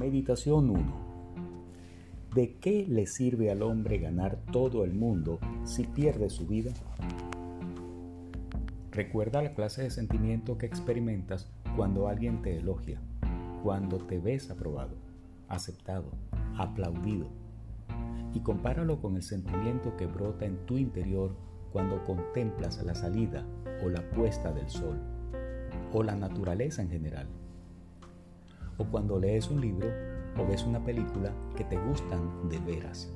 Meditación 1. ¿De qué le sirve al hombre ganar todo el mundo si pierde su vida? Recuerda la clase de sentimiento que experimentas cuando alguien te elogia, cuando te ves aprobado, aceptado, aplaudido. Y compáralo con el sentimiento que brota en tu interior cuando contemplas la salida o la puesta del sol, o la naturaleza en general o cuando lees un libro o ves una película que te gustan de veras.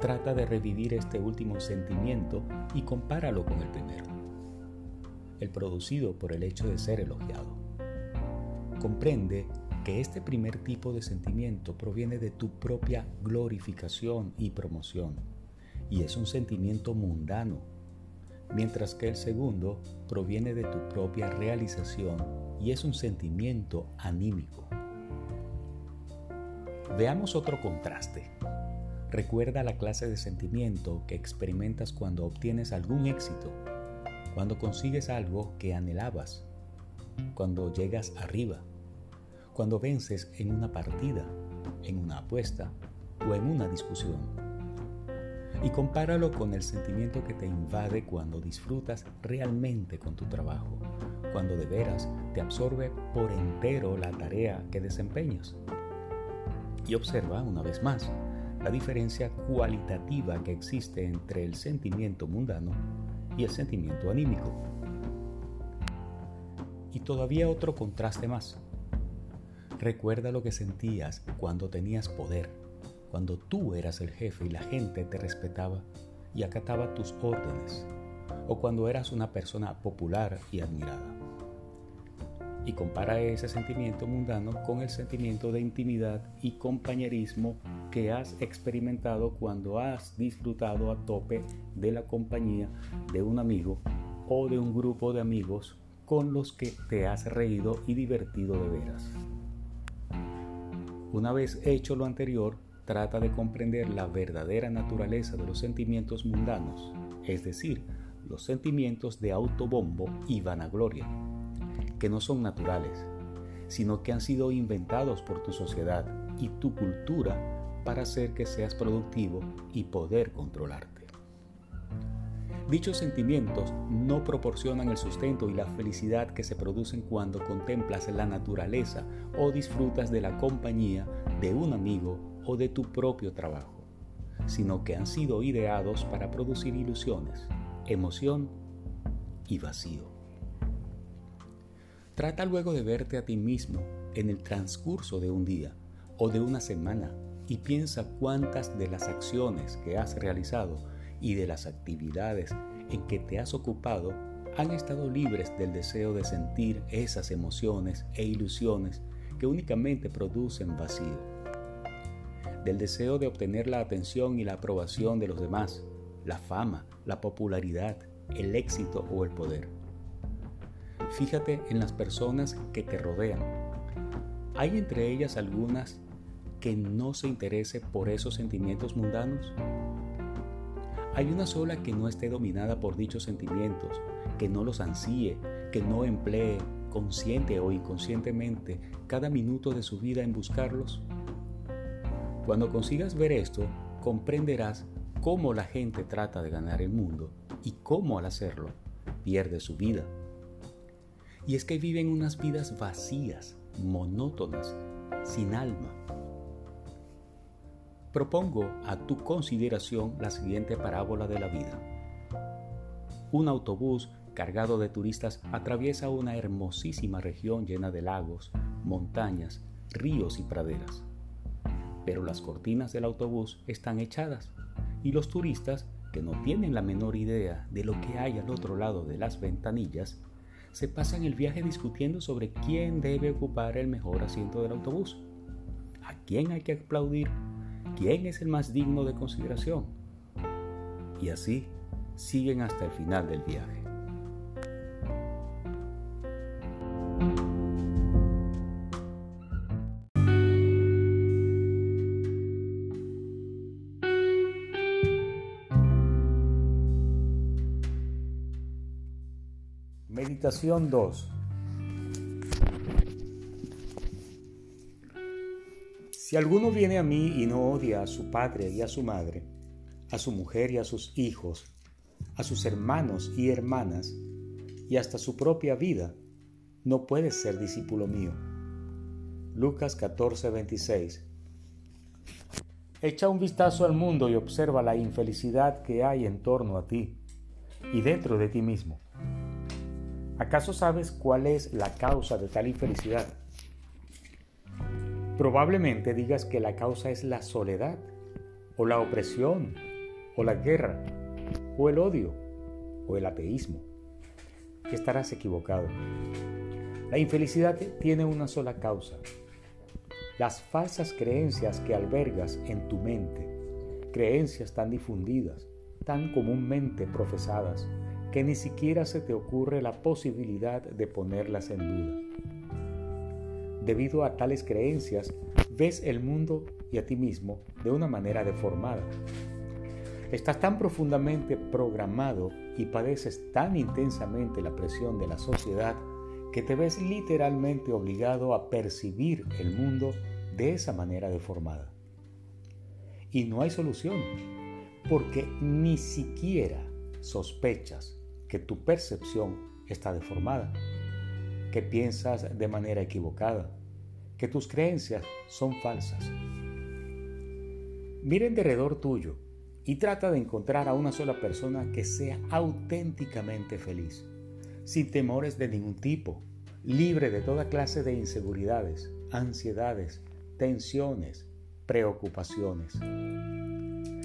Trata de revivir este último sentimiento y compáralo con el primero, el producido por el hecho de ser elogiado. Comprende que este primer tipo de sentimiento proviene de tu propia glorificación y promoción, y es un sentimiento mundano, mientras que el segundo proviene de tu propia realización y es un sentimiento anímico. Veamos otro contraste. Recuerda la clase de sentimiento que experimentas cuando obtienes algún éxito, cuando consigues algo que anhelabas, cuando llegas arriba, cuando vences en una partida, en una apuesta o en una discusión. Y compáralo con el sentimiento que te invade cuando disfrutas realmente con tu trabajo, cuando de veras te absorbe por entero la tarea que desempeñas. Y observa una vez más la diferencia cualitativa que existe entre el sentimiento mundano y el sentimiento anímico. Y todavía otro contraste más. Recuerda lo que sentías cuando tenías poder, cuando tú eras el jefe y la gente te respetaba y acataba tus órdenes, o cuando eras una persona popular y admirada y compara ese sentimiento mundano con el sentimiento de intimidad y compañerismo que has experimentado cuando has disfrutado a tope de la compañía de un amigo o de un grupo de amigos con los que te has reído y divertido de veras. Una vez hecho lo anterior, trata de comprender la verdadera naturaleza de los sentimientos mundanos, es decir, los sentimientos de autobombo y vanagloria que no son naturales, sino que han sido inventados por tu sociedad y tu cultura para hacer que seas productivo y poder controlarte. Dichos sentimientos no proporcionan el sustento y la felicidad que se producen cuando contemplas la naturaleza o disfrutas de la compañía de un amigo o de tu propio trabajo, sino que han sido ideados para producir ilusiones, emoción y vacío. Trata luego de verte a ti mismo en el transcurso de un día o de una semana y piensa cuántas de las acciones que has realizado y de las actividades en que te has ocupado han estado libres del deseo de sentir esas emociones e ilusiones que únicamente producen vacío, del deseo de obtener la atención y la aprobación de los demás, la fama, la popularidad, el éxito o el poder. Fíjate en las personas que te rodean. ¿Hay entre ellas algunas que no se interese por esos sentimientos mundanos? ¿Hay una sola que no esté dominada por dichos sentimientos, que no los ansíe, que no emplee consciente o inconscientemente cada minuto de su vida en buscarlos? Cuando consigas ver esto, comprenderás cómo la gente trata de ganar el mundo y cómo al hacerlo pierde su vida. Y es que viven unas vidas vacías, monótonas, sin alma. Propongo a tu consideración la siguiente parábola de la vida. Un autobús cargado de turistas atraviesa una hermosísima región llena de lagos, montañas, ríos y praderas. Pero las cortinas del autobús están echadas y los turistas, que no tienen la menor idea de lo que hay al otro lado de las ventanillas, se pasan el viaje discutiendo sobre quién debe ocupar el mejor asiento del autobús, a quién hay que aplaudir, quién es el más digno de consideración. Y así siguen hasta el final del viaje. Meditación 2. Si alguno viene a mí y no odia a su padre y a su madre, a su mujer y a sus hijos, a sus hermanos y hermanas, y hasta su propia vida, no puede ser discípulo mío. Lucas 14, 26. Echa un vistazo al mundo y observa la infelicidad que hay en torno a ti y dentro de ti mismo. ¿Acaso sabes cuál es la causa de tal infelicidad? Probablemente digas que la causa es la soledad, o la opresión, o la guerra, o el odio, o el ateísmo. Estarás equivocado. La infelicidad tiene una sola causa. Las falsas creencias que albergas en tu mente, creencias tan difundidas, tan comúnmente profesadas, que ni siquiera se te ocurre la posibilidad de ponerlas en duda. Debido a tales creencias, ves el mundo y a ti mismo de una manera deformada. Estás tan profundamente programado y padeces tan intensamente la presión de la sociedad que te ves literalmente obligado a percibir el mundo de esa manera deformada. Y no hay solución, porque ni siquiera sospechas que tu percepción está deformada que piensas de manera equivocada, que tus creencias son falsas. Mira en derredor tuyo y trata de encontrar a una sola persona que sea auténticamente feliz, sin temores de ningún tipo, libre de toda clase de inseguridades, ansiedades, tensiones, preocupaciones.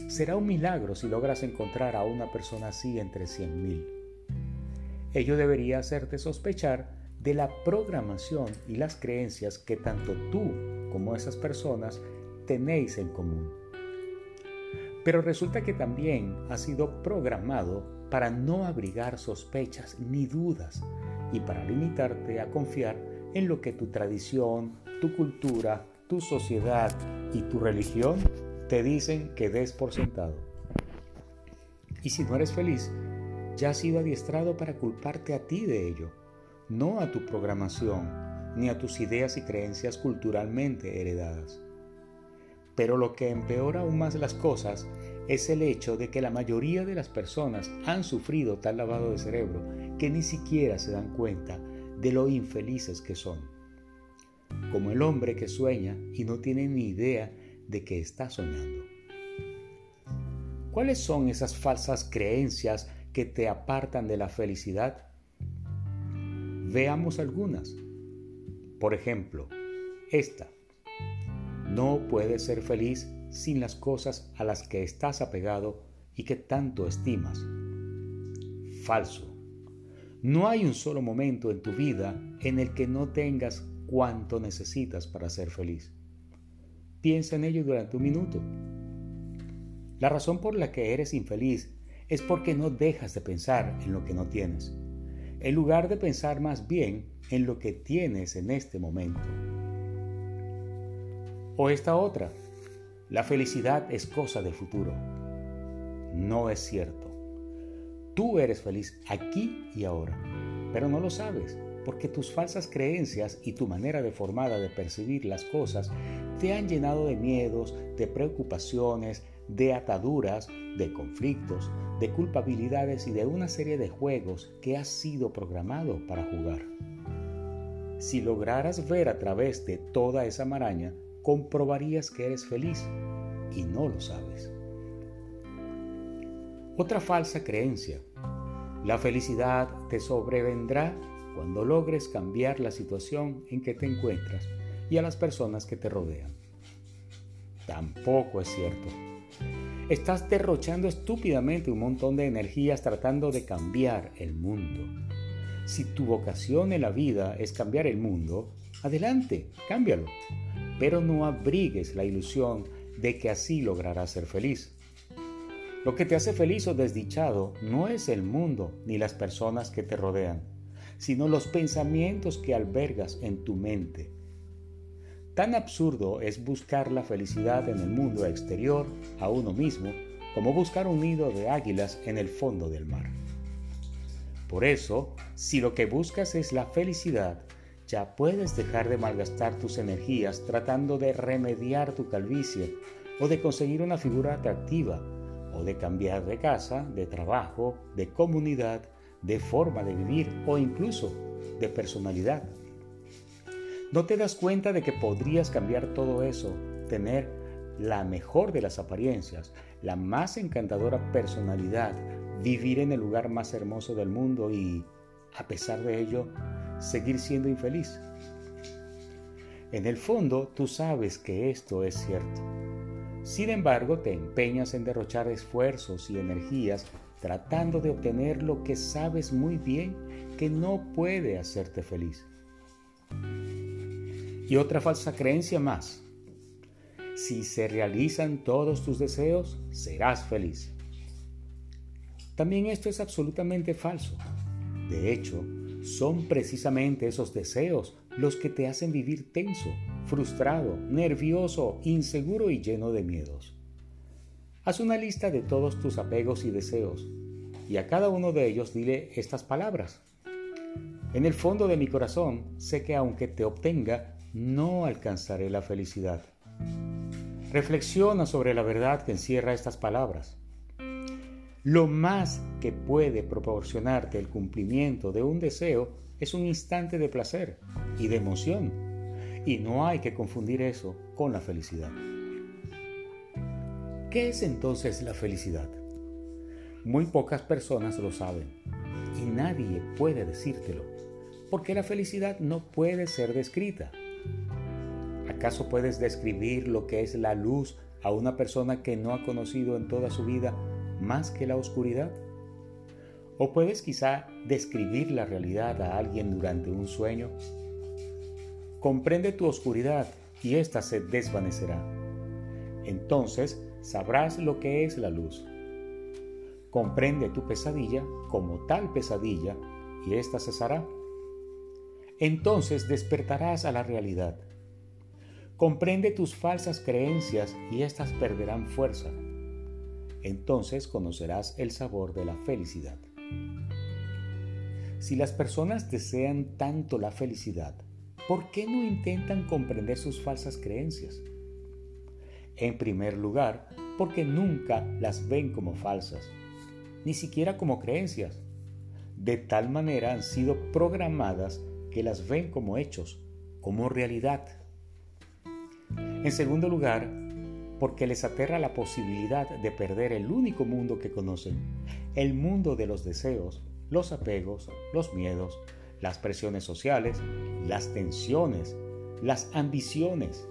Será un milagro si logras encontrar a una persona así entre 100.000. Ello debería hacerte sospechar de la programación y las creencias que tanto tú como esas personas tenéis en común. Pero resulta que también ha sido programado para no abrigar sospechas ni dudas y para limitarte a confiar en lo que tu tradición, tu cultura, tu sociedad y tu religión te dicen que des por sentado. Y si no eres feliz, ya has sido adiestrado para culparte a ti de ello no a tu programación ni a tus ideas y creencias culturalmente heredadas. Pero lo que empeora aún más las cosas es el hecho de que la mayoría de las personas han sufrido tal lavado de cerebro que ni siquiera se dan cuenta de lo infelices que son. Como el hombre que sueña y no tiene ni idea de que está soñando. ¿Cuáles son esas falsas creencias que te apartan de la felicidad? Veamos algunas. Por ejemplo, esta. No puedes ser feliz sin las cosas a las que estás apegado y que tanto estimas. Falso. No hay un solo momento en tu vida en el que no tengas cuanto necesitas para ser feliz. Piensa en ello durante un minuto. La razón por la que eres infeliz es porque no dejas de pensar en lo que no tienes en lugar de pensar más bien en lo que tienes en este momento. O esta otra, la felicidad es cosa del futuro. No es cierto. Tú eres feliz aquí y ahora, pero no lo sabes porque tus falsas creencias y tu manera deformada de percibir las cosas te han llenado de miedos, de preocupaciones, de ataduras, de conflictos, de culpabilidades y de una serie de juegos que has sido programado para jugar. Si lograras ver a través de toda esa maraña, comprobarías que eres feliz y no lo sabes. Otra falsa creencia. La felicidad te sobrevendrá cuando logres cambiar la situación en que te encuentras y a las personas que te rodean. Tampoco es cierto. Estás derrochando estúpidamente un montón de energías tratando de cambiar el mundo. Si tu vocación en la vida es cambiar el mundo, adelante, cámbialo. Pero no abrigues la ilusión de que así lograrás ser feliz. Lo que te hace feliz o desdichado no es el mundo ni las personas que te rodean, sino los pensamientos que albergas en tu mente Tan absurdo es buscar la felicidad en el mundo exterior a uno mismo como buscar un nido de águilas en el fondo del mar. Por eso, si lo que buscas es la felicidad, ya puedes dejar de malgastar tus energías tratando de remediar tu calvicie o de conseguir una figura atractiva o de cambiar de casa, de trabajo, de comunidad, de forma de vivir o incluso de personalidad. ¿No te das cuenta de que podrías cambiar todo eso, tener la mejor de las apariencias, la más encantadora personalidad, vivir en el lugar más hermoso del mundo y, a pesar de ello, seguir siendo infeliz? En el fondo, tú sabes que esto es cierto. Sin embargo, te empeñas en derrochar esfuerzos y energías tratando de obtener lo que sabes muy bien que no puede hacerte feliz. Y otra falsa creencia más. Si se realizan todos tus deseos, serás feliz. También esto es absolutamente falso. De hecho, son precisamente esos deseos los que te hacen vivir tenso, frustrado, nervioso, inseguro y lleno de miedos. Haz una lista de todos tus apegos y deseos y a cada uno de ellos dile estas palabras. En el fondo de mi corazón sé que aunque te obtenga, no alcanzaré la felicidad. Reflexiona sobre la verdad que encierra estas palabras. Lo más que puede proporcionarte el cumplimiento de un deseo es un instante de placer y de emoción, y no hay que confundir eso con la felicidad. ¿Qué es entonces la felicidad? Muy pocas personas lo saben y nadie puede decírtelo, porque la felicidad no puede ser descrita. ¿Acaso puedes describir lo que es la luz a una persona que no ha conocido en toda su vida más que la oscuridad? ¿O puedes quizá describir la realidad a alguien durante un sueño? Comprende tu oscuridad y ésta se desvanecerá. Entonces sabrás lo que es la luz. Comprende tu pesadilla como tal pesadilla y ésta cesará. Entonces despertarás a la realidad Comprende tus falsas creencias y éstas perderán fuerza. Entonces conocerás el sabor de la felicidad. Si las personas desean tanto la felicidad, ¿por qué no intentan comprender sus falsas creencias? En primer lugar, porque nunca las ven como falsas, ni siquiera como creencias. De tal manera han sido programadas que las ven como hechos, como realidad. En segundo lugar, porque les aterra la posibilidad de perder el único mundo que conocen, el mundo de los deseos, los apegos, los miedos, las presiones sociales, las tensiones, las ambiciones,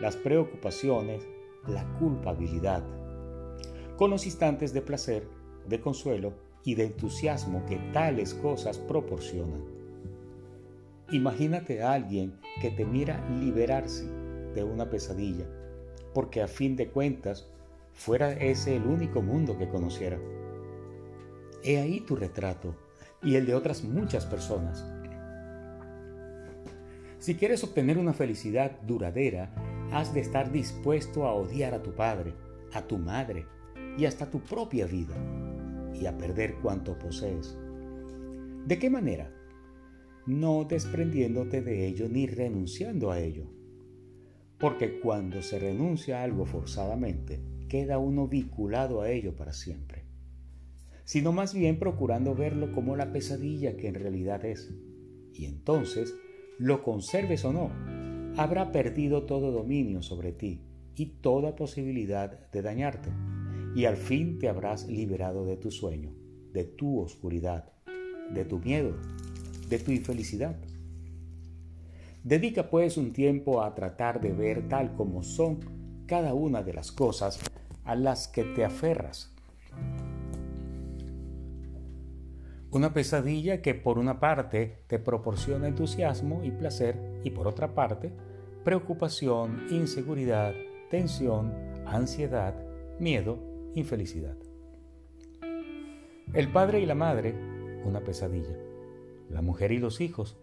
las preocupaciones, la culpabilidad, con los instantes de placer, de consuelo y de entusiasmo que tales cosas proporcionan. Imagínate a alguien que te mira liberarse de una pesadilla, porque a fin de cuentas fuera ese el único mundo que conociera. He ahí tu retrato y el de otras muchas personas. Si quieres obtener una felicidad duradera, has de estar dispuesto a odiar a tu padre, a tu madre y hasta tu propia vida, y a perder cuanto posees. ¿De qué manera? No desprendiéndote de ello ni renunciando a ello, porque cuando se renuncia a algo forzadamente, queda uno vinculado a ello para siempre, sino más bien procurando verlo como la pesadilla que en realidad es. Y entonces, lo conserves o no, habrá perdido todo dominio sobre ti y toda posibilidad de dañarte, y al fin te habrás liberado de tu sueño, de tu oscuridad, de tu miedo, de tu infelicidad. Dedica pues un tiempo a tratar de ver tal como son cada una de las cosas a las que te aferras. Una pesadilla que por una parte te proporciona entusiasmo y placer y por otra parte preocupación, inseguridad, tensión, ansiedad, miedo, infelicidad. El padre y la madre, una pesadilla. La mujer y los hijos,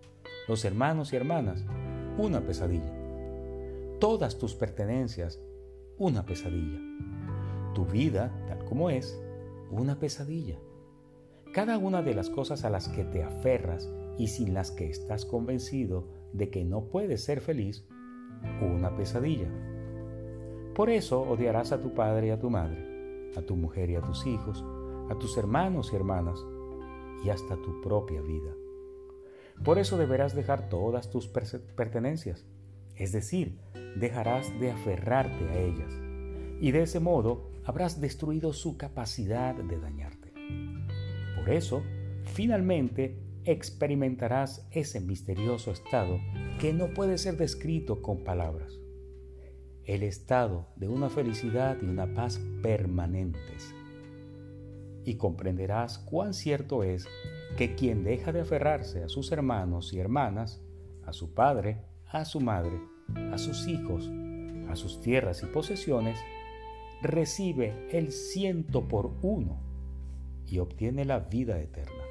los hermanos y hermanas, una pesadilla. Todas tus pertenencias, una pesadilla. Tu vida, tal como es, una pesadilla. Cada una de las cosas a las que te aferras y sin las que estás convencido de que no puedes ser feliz una pesadilla. Por eso odiarás a tu padre y a tu madre, a tu mujer y a tus hijos, a tus hermanos y hermanas y hasta tu propia vida. Por eso deberás dejar todas tus pertenencias, es decir, dejarás de aferrarte a ellas, y de ese modo habrás destruido su capacidad de dañarte. Por eso, finalmente, experimentarás ese misterioso estado que no puede ser descrito con palabras. El estado de una felicidad y una paz permanentes. Y comprenderás cuán cierto es que quien deja de aferrarse a sus hermanos y hermanas, a su padre, a su madre, a sus hijos, a sus tierras y posesiones, recibe el ciento por uno y obtiene la vida eterna.